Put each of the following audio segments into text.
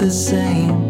the same.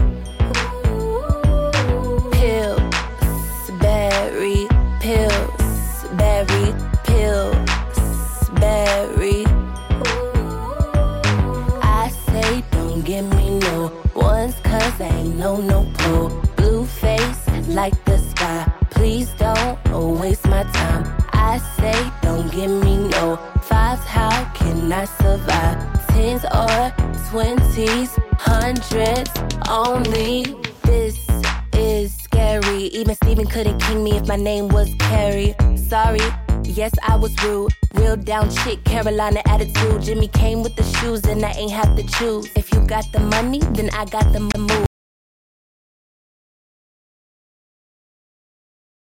Twenties, hundreds only. This is scary. Even Steven couldn't king me if my name was Carrie. Sorry, yes, I was rude. Real down chick, Carolina attitude. Jimmy came with the shoes, and I ain't have to choose. If you got the money, then I got the move.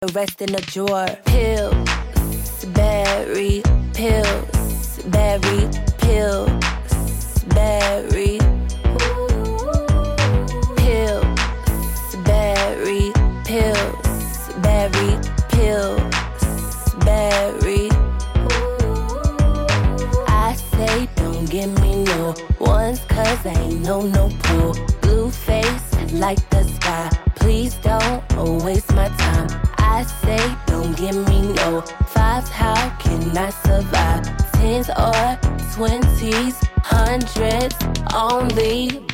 The rest in the drawer. Pills, berry, pills, berry, pills, ain't no no. Blue face like the sky. Please don't waste my time. I say don't give me no fives. How can I survive? Tens or twenties, hundreds only.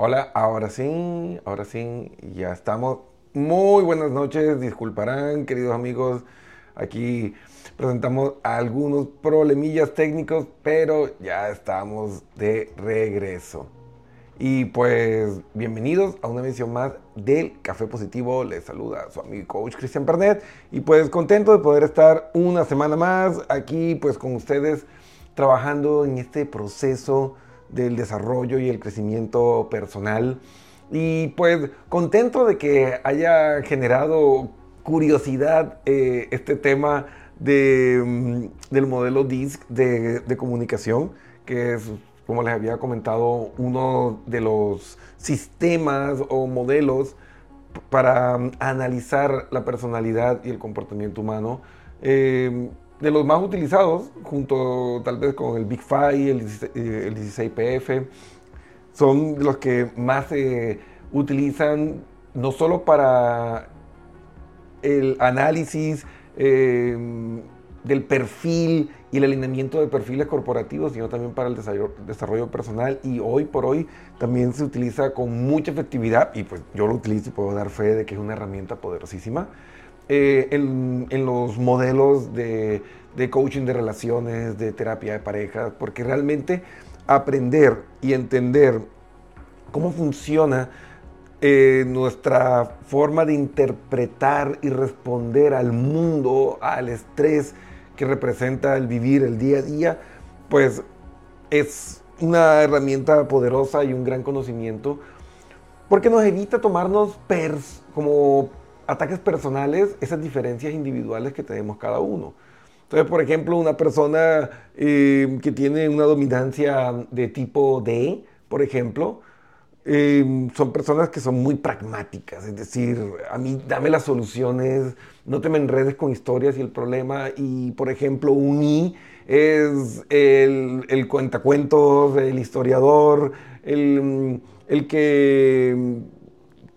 Hola, ahora sí, ahora sí, ya estamos. Muy buenas noches, disculparán, queridos amigos. Aquí presentamos algunos problemillas técnicos, pero ya estamos de regreso. Y pues bienvenidos a una emisión más del Café Positivo. Les saluda su amigo coach Cristian Pernet. Y pues contento de poder estar una semana más aquí pues con ustedes trabajando en este proceso del desarrollo y el crecimiento personal. Y pues contento de que haya generado curiosidad eh, este tema de, mm, del modelo DISC de, comunicación, que es, como les había comentado, uno de los sistemas o modelos para mm, analizar la personalidad y el comportamiento humano. Eh, de los más utilizados, junto tal vez con el Big Five, el, 16PF, eh, son los que más se utilizan no solo para el análisis em, del perfil y el alineamiento de perfiles corporativos, sino también para el desarrollo, personal. Y hoy por hoy también se utiliza con mucha efectividad, y pues yo lo utilizo y puedo dar fe de que es una herramienta poderosísima eh, en, los modelos de, coaching de relaciones, de terapia de pareja, porque realmente aprender y entender cómo funciona eh, nuestra forma de interpretar y responder al mundo, al estrés que representa el vivir el día a día, pues es una herramienta poderosa y un gran conocimiento porque nos evita tomarnos pers como ataques personales, esas diferencias individuales que tenemos cada uno. Entonces, por ejemplo, una persona eh, que tiene una dominancia de tipo D, por ejemplo, eh, son personas que son muy pragmáticas, es decir, a mí dame las soluciones, no te me enredes con historias y el problema. Y, por ejemplo, un I es el, el cuentacuentos, el historiador, el, el que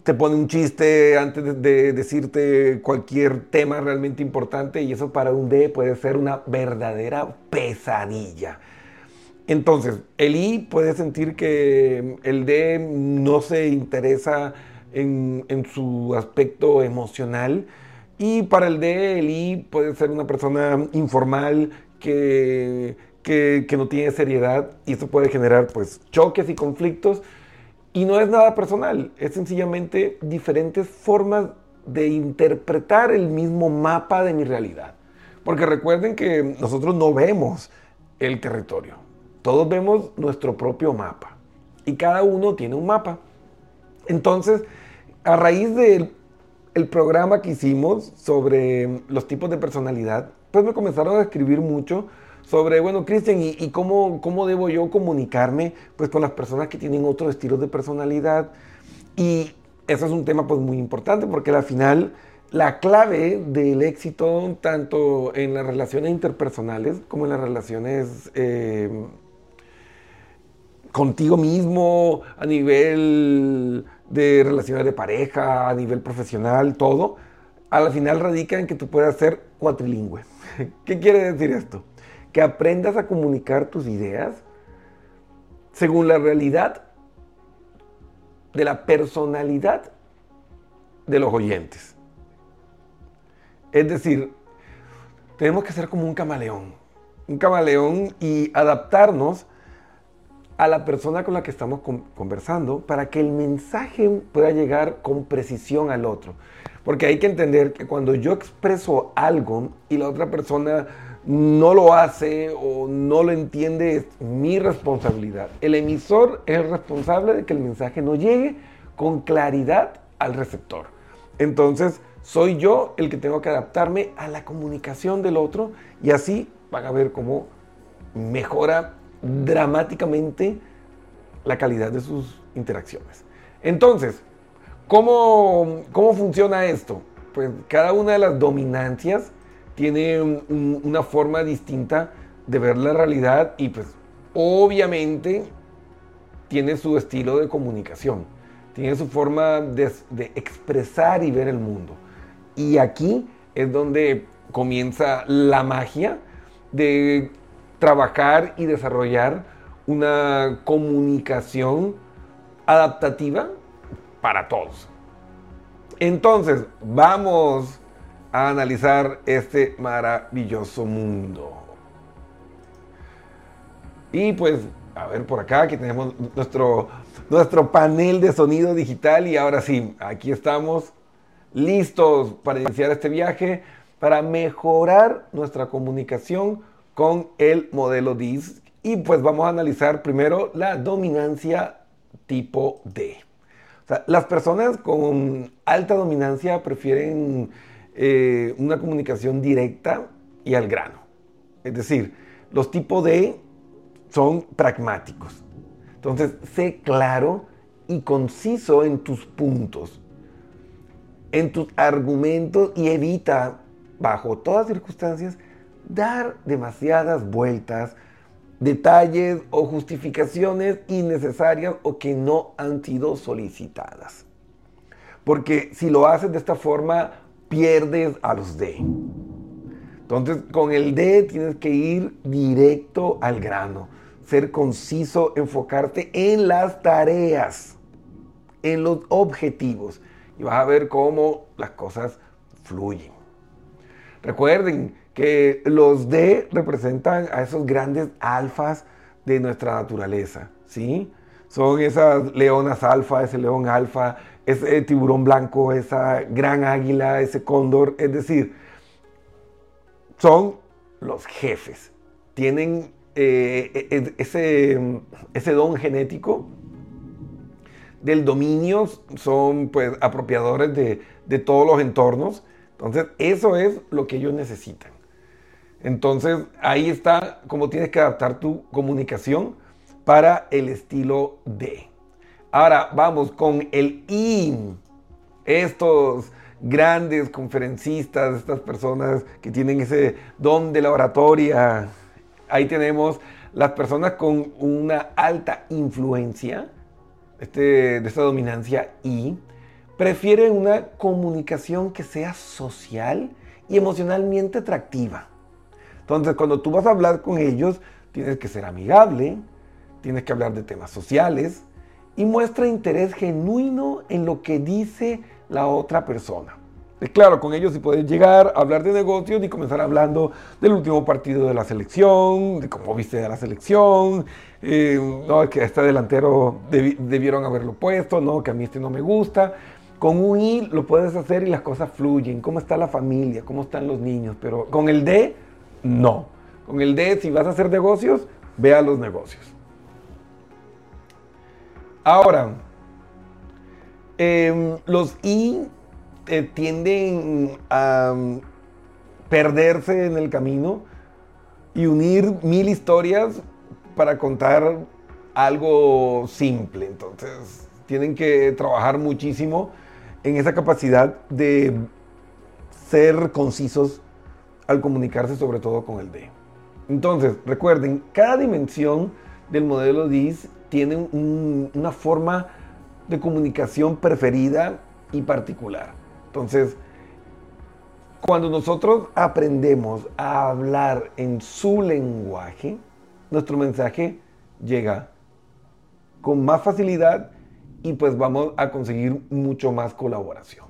te pone un chiste antes de decirte cualquier tema realmente importante y eso para un D puede ser una verdadera pesadilla. Entonces, el I puede sentir que el D no se interesa en, su aspecto emocional y para el D el I puede ser una persona informal que, que, que no tiene seriedad y eso puede generar pues choques y conflictos y no es nada personal, es sencillamente diferentes formas de interpretar el mismo mapa de mi realidad. Porque recuerden que nosotros no vemos el territorio, todos vemos nuestro propio mapa y cada uno tiene un mapa. Entonces, a raíz del el programa que hicimos sobre los tipos de personalidad, pues me comenzaron a escribir mucho sobre, bueno, Cristian, ¿y, cómo, cómo, debo yo comunicarme pues, con las personas que tienen otros estilos de personalidad? Y eso es un tema pues, muy importante porque al final la clave del éxito, tanto en las relaciones interpersonales como en las relaciones eh, contigo mismo, a nivel de relaciones de pareja, a nivel profesional, todo, al final radica en que tú puedas ser cuatrilingüe. ¿Qué quiere decir esto? Que aprendas a comunicar tus ideas según la realidad de la personalidad de los oyentes. Es decir, tenemos que ser como un camaleón, un camaleón y adaptarnos a la persona con la que estamos conversando para que el mensaje pueda llegar con precisión al otro. Porque hay que entender que cuando yo expreso algo y la otra persona no lo hace o no lo entiende, es mi responsabilidad. El emisor es responsable de que el mensaje no llegue con claridad al receptor. Entonces, soy yo el que tengo que adaptarme a la comunicación del otro y así van a ver cómo mejora dramáticamente la calidad de sus interacciones. Entonces, ¿cómo, cómo funciona esto? Pues cada una de las dominancias tiene una forma distinta de ver la realidad y pues obviamente tiene su estilo de comunicación, tiene su forma de, expresar y ver el mundo. Y aquí es donde comienza la magia de trabajar y desarrollar una comunicación adaptativa para todos. Entonces, vamos a analizar este maravilloso mundo. Y pues, a ver por acá, aquí tenemos nuestro, nuestro panel de sonido digital y ahora sí, aquí estamos listos para iniciar este viaje, para mejorar nuestra comunicación con el modelo DIS. Y pues vamos a analizar primero la dominancia tipo D. las personas con alta dominancia prefieren eh, una comunicación directa y al grano. Es decir, los tipo D son pragmáticos. Entonces, sé claro y conciso en tus puntos, en tus argumentos y evita, bajo todas circunstancias, dar demasiadas vueltas, detalles o justificaciones innecesarias o que no han sido solicitadas. Porque si lo haces de esta forma, pierdes a los D. Entonces, con el D tienes que ir directo al grano, ser conciso, enfocarte en las tareas, en los objetivos, y vas a ver cómo las cosas fluyen. Recuerden que los D representan a esos grandes alfas de nuestra naturaleza, ¿sí? Son esas leonas alfa, ese león alfa, ese tiburón blanco, esa gran águila, ese cóndor, es decir, son los jefes. Tienen eh, e, e, ese, ese don genético del dominio, son pues apropiadores de, de todos los entornos. Entonces, eso es lo que ellos necesitan. Entonces, ahí está cómo tienes que adaptar tu comunicación para el estilo D. Ahora vamos con el I. Estos grandes conferencistas, estas personas que tienen ese don de la oratoria. Ahí tenemos las personas con una alta influencia este, de esta dominancia I. Prefieren una comunicación que sea social y emocionalmente atractiva. Entonces, cuando tú vas a hablar con ellos, tienes que ser amigable, tienes que hablar de temas sociales, y muestra interés genuino en lo que dice la otra persona. Claro, con ellos si puedes llegar a hablar de negocios y comenzar hablando del último partido de la selección, de cómo viste a la selección, eh, no, que a este delantero debieron haberlo puesto, no, que a mí este no me gusta. Con un I lo puedes hacer y las cosas fluyen. ¿Cómo está la familia? ¿Cómo están los niños? Pero con el D, no. Con el D, si vas a hacer negocios, ve a los negocios. Ahora, em, los I eh, tienden a mm, perderse en el camino y unir mil historias para contar algo simple. Entonces, tienen que trabajar muchísimo en esa capacidad de ser concisos al comunicarse sobre todo con el D. Entonces, recuerden, cada dimensión del modelo DIS tiene una forma de comunicación preferida y particular. Entonces, cuando nosotros aprendemos a hablar en su lenguaje, nuestro mensaje llega con más facilidad y pues vamos a conseguir mucho más colaboración.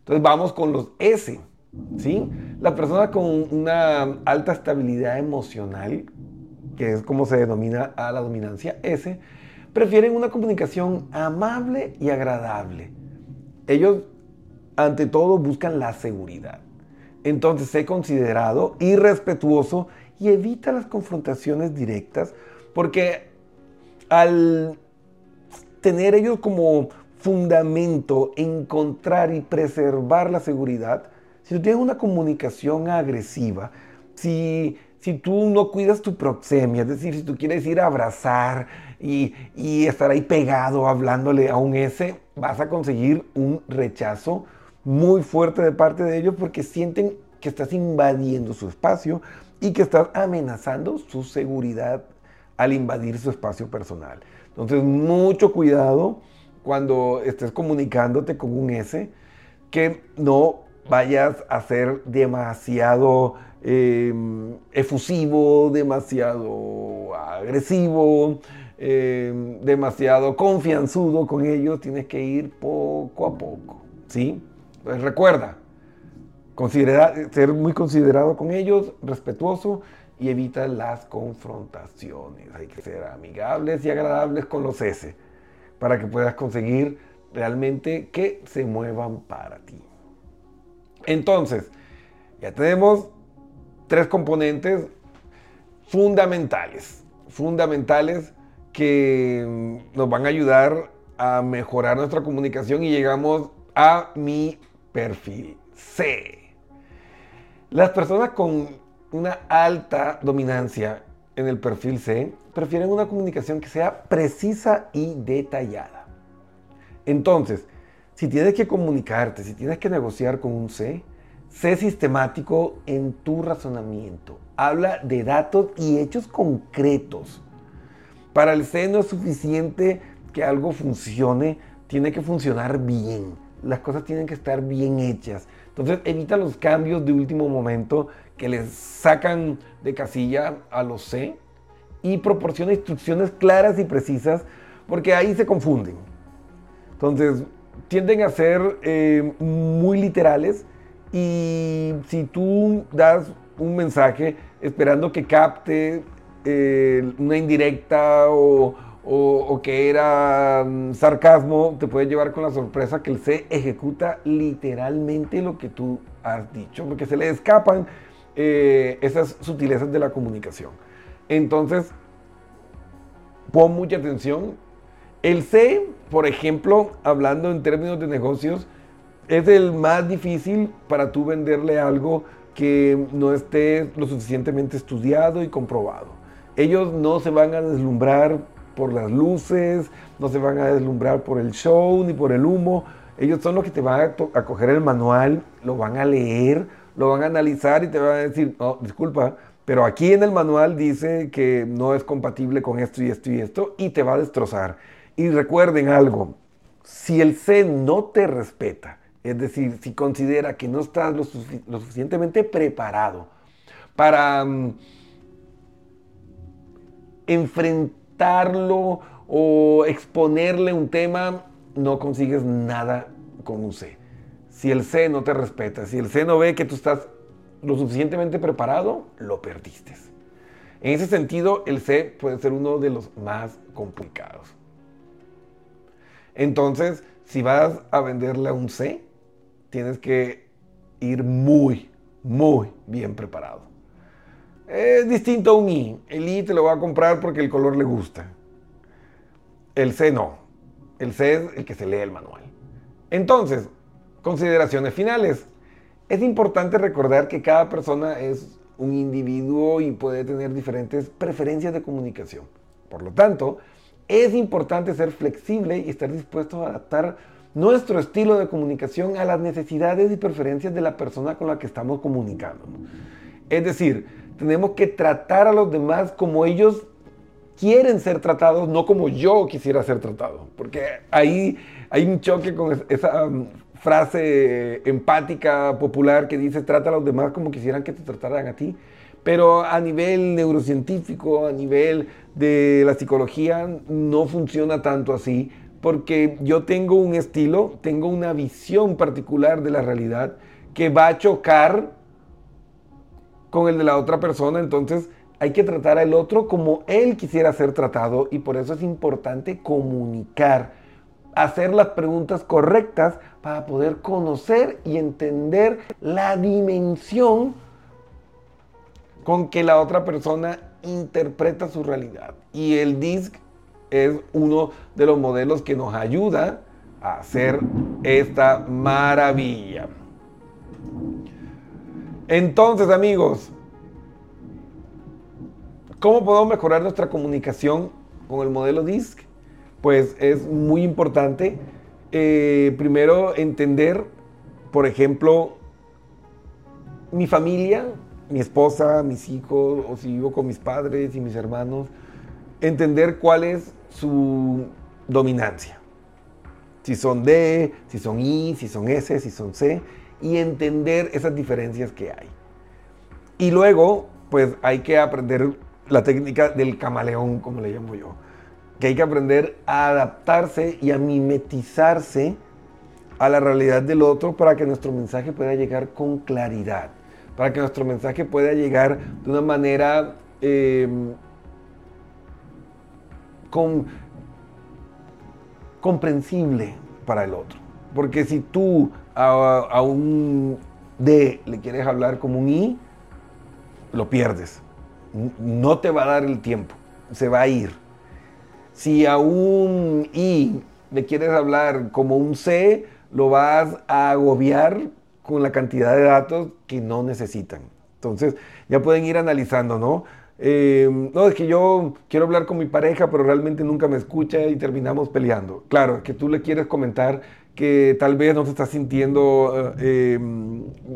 Entonces vamos con los S, ¿sí? La persona con una alta estabilidad emocional, que es como se denomina a la dominancia S, prefieren una comunicación amable y agradable. Ellos, ante todo, buscan la seguridad. Entonces, sé considerado y respetuoso y evita las confrontaciones directas porque al tener ellos como fundamento encontrar y preservar la seguridad, si tú tienes una comunicación agresiva, si si tú no cuidas tu proxemia, es decir, si tú quieres ir a abrazar y, estar ahí pegado hablándole a un S, vas a conseguir un rechazo muy fuerte de parte de ellos porque sienten que estás invadiendo su espacio y que estás amenazando su seguridad al invadir su espacio personal. Entonces, mucho cuidado cuando estés comunicándote con un S, que no vayas a ser demasiado Em, efusivo, demasiado agresivo, eh, demasiado confianzudo con ellos, tienes que ir poco a poco, ¿sí? Pues recuerda, ser muy considerado con ellos, respetuoso y evita las confrontaciones. Hay que ser amigables y agradables con los S para que puedas conseguir realmente que se muevan para ti. Entonces, ya tenemos tres componentes fundamentales, fundamentales que nos van a ayudar a mejorar nuestra comunicación y llegamos a mi perfil C. Las personas con una alta dominancia en el perfil C prefieren una comunicación que sea precisa y detallada. Entonces, si tienes que comunicarte, si tienes que negociar con un C, sé sistemático en tu razonamiento. Habla de datos y hechos concretos. Para el C no es suficiente que algo funcione, tiene que funcionar bien. Las cosas tienen que estar bien hechas. Entonces evita los cambios de último momento que les sacan de casilla a los C y proporciona instrucciones claras y precisas porque ahí se confunden. Entonces tienden a ser eh, muy literales y si tú das un mensaje esperando que capte eh, una indirecta o, o, que era mm, sarcasmo, te puede llevar con la sorpresa que el C ejecuta literalmente lo que tú has dicho, porque se le escapan eh, esas sutilezas de la comunicación. Entonces, pon mucha atención. El C, por ejemplo, hablando en términos de negocios, es el más difícil para tú venderle algo que no esté lo suficientemente estudiado y comprobado. Ellos no se van a deslumbrar por las luces, no se van a deslumbrar por el show ni por el humo. Ellos son los que te van a, coger el manual, lo van a leer, lo van a analizar y te van a decir, no, disculpa, pero aquí en el manual dice que no es compatible con esto y esto y esto y te va a destrozar. Y recuerden algo, si el C no te respeta, es decir, si considera que no estás lo, suficientemente preparado para mm, enfrentar o exponerle un tema, no consigues nada con un C. Si el C no te respeta, si el C no ve que tú estás lo suficientemente preparado, lo perdiste. En ese sentido, el C puede ser uno de los más complicados. Entonces, si vas a venderle a un C, tienes que ir muy, muy bien preparado. Es distinto a un I. El I te lo va a comprar porque el color le gusta. El C no. El C es el que se lee el manual. Entonces, consideraciones finales. Es importante recordar que cada persona es un individuo y puede tener diferentes preferencias de comunicación. Por lo tanto, es importante ser flexible y estar dispuesto a adaptar nuestro estilo de comunicación a las necesidades y preferencias de la persona con la que estamos comunicando. Es decir, tenemos que tratar a los demás como ellos quieren ser tratados, no como yo quisiera ser tratado. Porque ahí hay un choque con esa um, frase empática popular que dice trata a los demás como quisieran que te trataran a ti. Pero a nivel neurocientífico, a nivel de la psicología, no funciona tanto así, porque yo tengo un estilo, tengo una visión particular de la realidad que va a chocar con el de la otra persona, entonces hay que tratar al otro como él quisiera ser tratado y por eso es importante comunicar, hacer las preguntas correctas para poder conocer y entender la dimensión con que la otra persona interpreta su realidad. Y el DISC es uno de los modelos que nos ayuda a hacer esta maravilla. Entonces, amigos, ¿cómo podemos mejorar nuestra comunicación con el modelo DISC? Pues es muy importante, eh, primero, entender, por ejemplo, mi familia, mi esposa, mis hijos, o si vivo con mis padres y mis hermanos, entender cuál es su dominancia. Si son D, si son I, si son S, si son C y entender esas diferencias que hay. Y luego, pues hay que aprender la técnica del camaleón, como le llamo yo. que hay que aprender a adaptarse y a mimetizarse a la realidad del otro para que nuestro mensaje pueda llegar con claridad, para que nuestro mensaje pueda llegar de una manera eh, comprensible para el otro. Porque si tú a, un D le quieres hablar como un I, lo pierdes. No te va a dar el tiempo, se va a ir. Si a un I le quieres hablar como un C, lo vas a agobiar con la cantidad de datos que no necesitan. Entonces, ya pueden ir analizando, ¿no? Eh, no, es que yo quiero hablar con mi pareja, pero realmente nunca me escucha y terminamos peleando. Claro, que tú le quieres comentar que tal vez no se está sintiendo eh,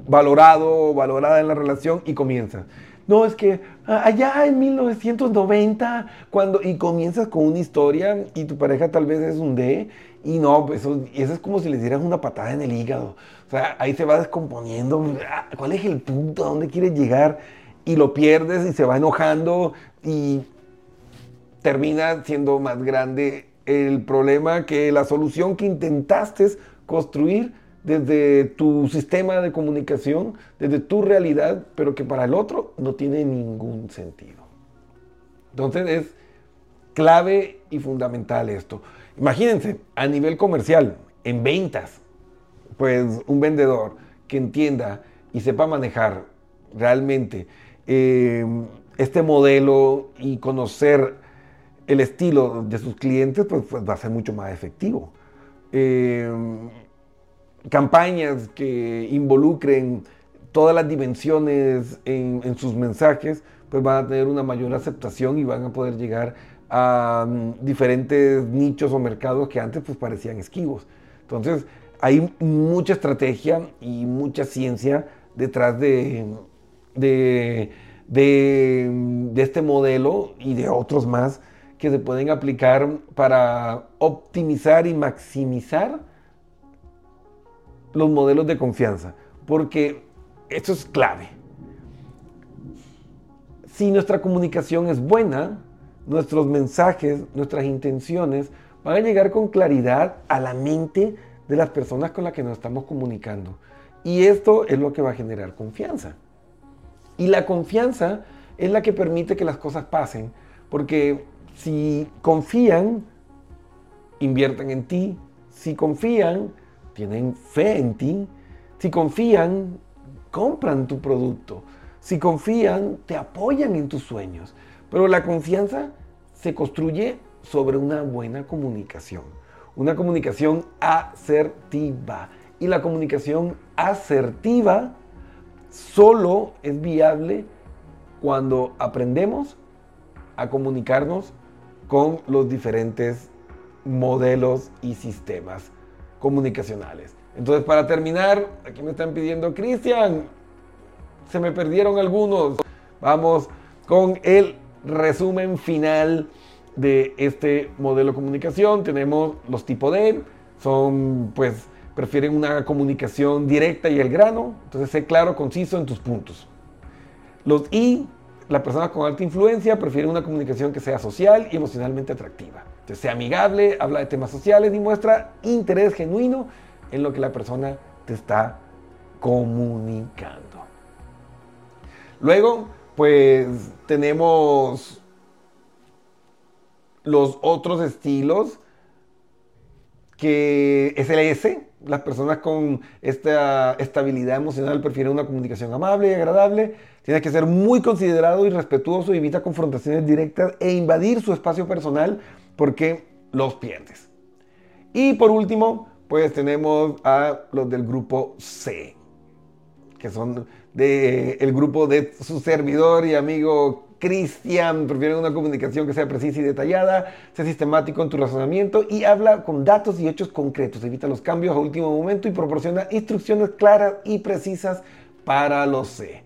valorado o valorada en la relación y comienzas. No, es que ah, allá en 1990, cuando, y comienzas con una historia y tu pareja tal vez es un D, y no, pues eso, eso es como si le dieras una patada en el hígado. O sea, ahí se va descomponiendo. Ah, ¿Cuál es el punto? ¿A dónde quieres llegar? Y lo pierdes y se va enojando y termina siendo más grande el problema que la solución que intentaste construir desde tu sistema de comunicación, desde tu realidad, pero que para el otro no tiene ningún sentido. Entonces es clave y fundamental esto. Imagínense, a nivel comercial, en ventas, pues un vendedor que entienda y sepa manejar realmente eh, este modelo y conocer el estilo de sus clientes pues, pues, va a ser mucho más efectivo. Eh, campañas que involucren todas las dimensiones en, sus mensajes, pues van a tener una mayor aceptación y van a poder llegar a mm, diferentes nichos o mercados que antes pues parecían esquivos. Entonces, hay mucha estrategia y mucha ciencia detrás de, de, de este modelo y de otros más que se pueden aplicar para optimizar y maximizar los modelos de confianza, porque esto es clave. Si nuestra comunicación es buena, nuestros mensajes, nuestras intenciones van a llegar con claridad a la mente de las personas con las que nos estamos comunicando. Y esto es lo que va a generar confianza. Y la confianza es la que permite que las cosas pasen, porque si confían, invierten en ti. Si confían, tienen fe en ti. Si confían, compran tu producto. Si confían, te apoyan en tus sueños. Pero la confianza se construye sobre una buena comunicación. Una comunicación asertiva. Y la comunicación asertiva solo es viable cuando aprendemos a comunicarnos con los diferentes modelos y sistemas comunicacionales. Entonces, para terminar, aquí me están pidiendo, Cristian, se me perdieron algunos. Vamos con el resumen final de este modelo de comunicación. Tenemos los tipos D, son pues prefieren una comunicación directa y el grano, entonces sé claro, conciso en tus puntos. Los I la persona con alta influencia prefiere una comunicación que sea social y emocionalmente atractiva. Que sea amigable, habla de temas sociales y muestra interés genuino en lo que la persona te está comunicando. Luego, pues tenemos los otros estilos que es el S, las personas con esta estabilidad emocional prefieren una comunicación amable y agradable. Tienes que ser muy considerado y respetuoso, evita confrontaciones directas e invadir su espacio personal porque los pierdes. Y por último, pues tenemos a los del grupo C, que son del grupo de su servidor y amigo Cristian prefiere una comunicación que sea precisa y detallada, sea sistemático en tu razonamiento y habla con datos y hechos concretos. Evita los cambios a último momento y proporciona instrucciones claras y precisas para los C.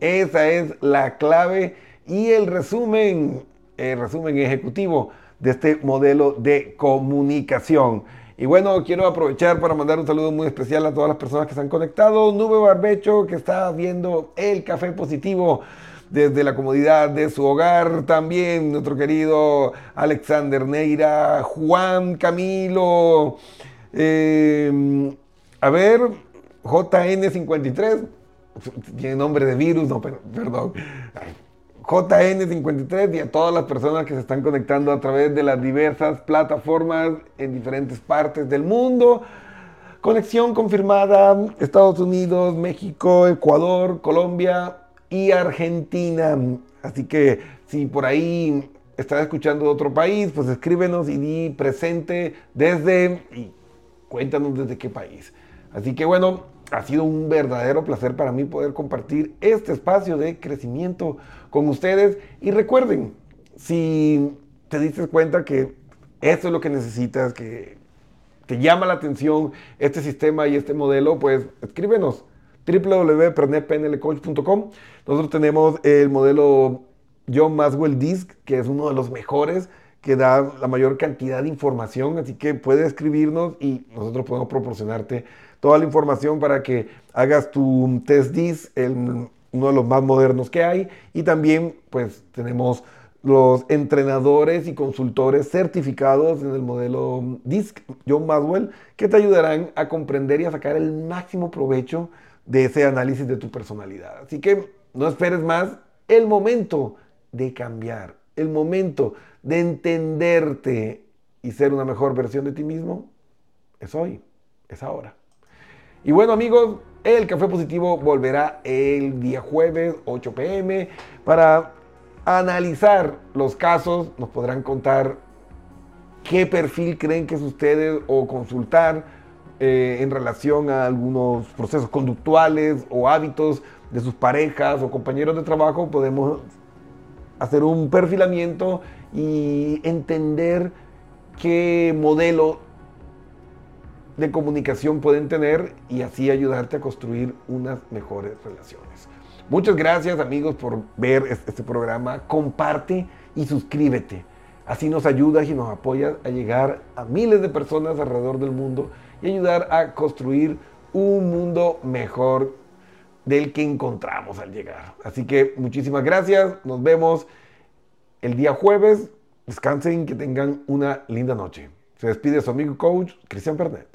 Esa es la clave y el resumen, el resumen ejecutivo de este modelo de comunicación. Y bueno, quiero aprovechar para mandar un saludo muy especial a todas las personas que se han conectado. Nube Barbecho, que está viendo el café positivo desde la comodidad de su hogar. También nuestro querido Alexander Neira, Juan Camilo. Eh, a ver, JN53. Tiene nombre de virus, no, perdón. JN53 y a todas las personas que se están conectando a través de las diversas plataformas en diferentes partes del mundo. Conexión confirmada Estados Unidos, México, Ecuador, Colombia y Argentina. Así que si por ahí estás escuchando de otro país, pues escríbenos y di presente desde y cuéntanos desde qué país. Así que bueno, ha sido un verdadero placer para mí poder compartir este espacio de crecimiento con ustedes. Y recuerden, si te diste cuenta que esto es lo que necesitas, que te llama la atención este sistema y este modelo, pues escríbenos www.pernetpnlcoach.com. Nosotros tenemos el modelo John Maswell Disc, que es uno de los mejores, que da la mayor cantidad de información, así que puedes escribirnos y nosotros podemos proporcionarte toda la información para que hagas tu test DISC, uno de los más modernos que hay, y también pues tenemos los entrenadores y consultores certificados en el modelo DISC John Maswell que te ayudarán a comprender y a sacar el máximo provecho de ese análisis de tu personalidad. Así que no esperes más, el momento de cambiar, el momento de entenderte y ser una mejor versión de ti mismo es hoy, es ahora. Y bueno amigos, el Café Positivo volverá el día jueves 8 pm para analizar los casos. Nos podrán contar qué perfil creen que es ustedes o consultar eh, en relación a algunos procesos conductuales o hábitos de sus parejas o compañeros de trabajo. Podemos hacer un perfilamiento y entender qué modelo de comunicación pueden tener y así ayudarte a construir unas mejores relaciones. Muchas gracias amigos por ver este programa. Comparte y suscríbete. Así nos ayudas y nos apoyas a llegar a miles de personas alrededor del mundo y ayudar a construir un mundo mejor del que encontramos al llegar. Así que muchísimas gracias. Nos vemos el día jueves. Descansen, que tengan una linda noche. Se despide su amigo coach Cristian Pernet.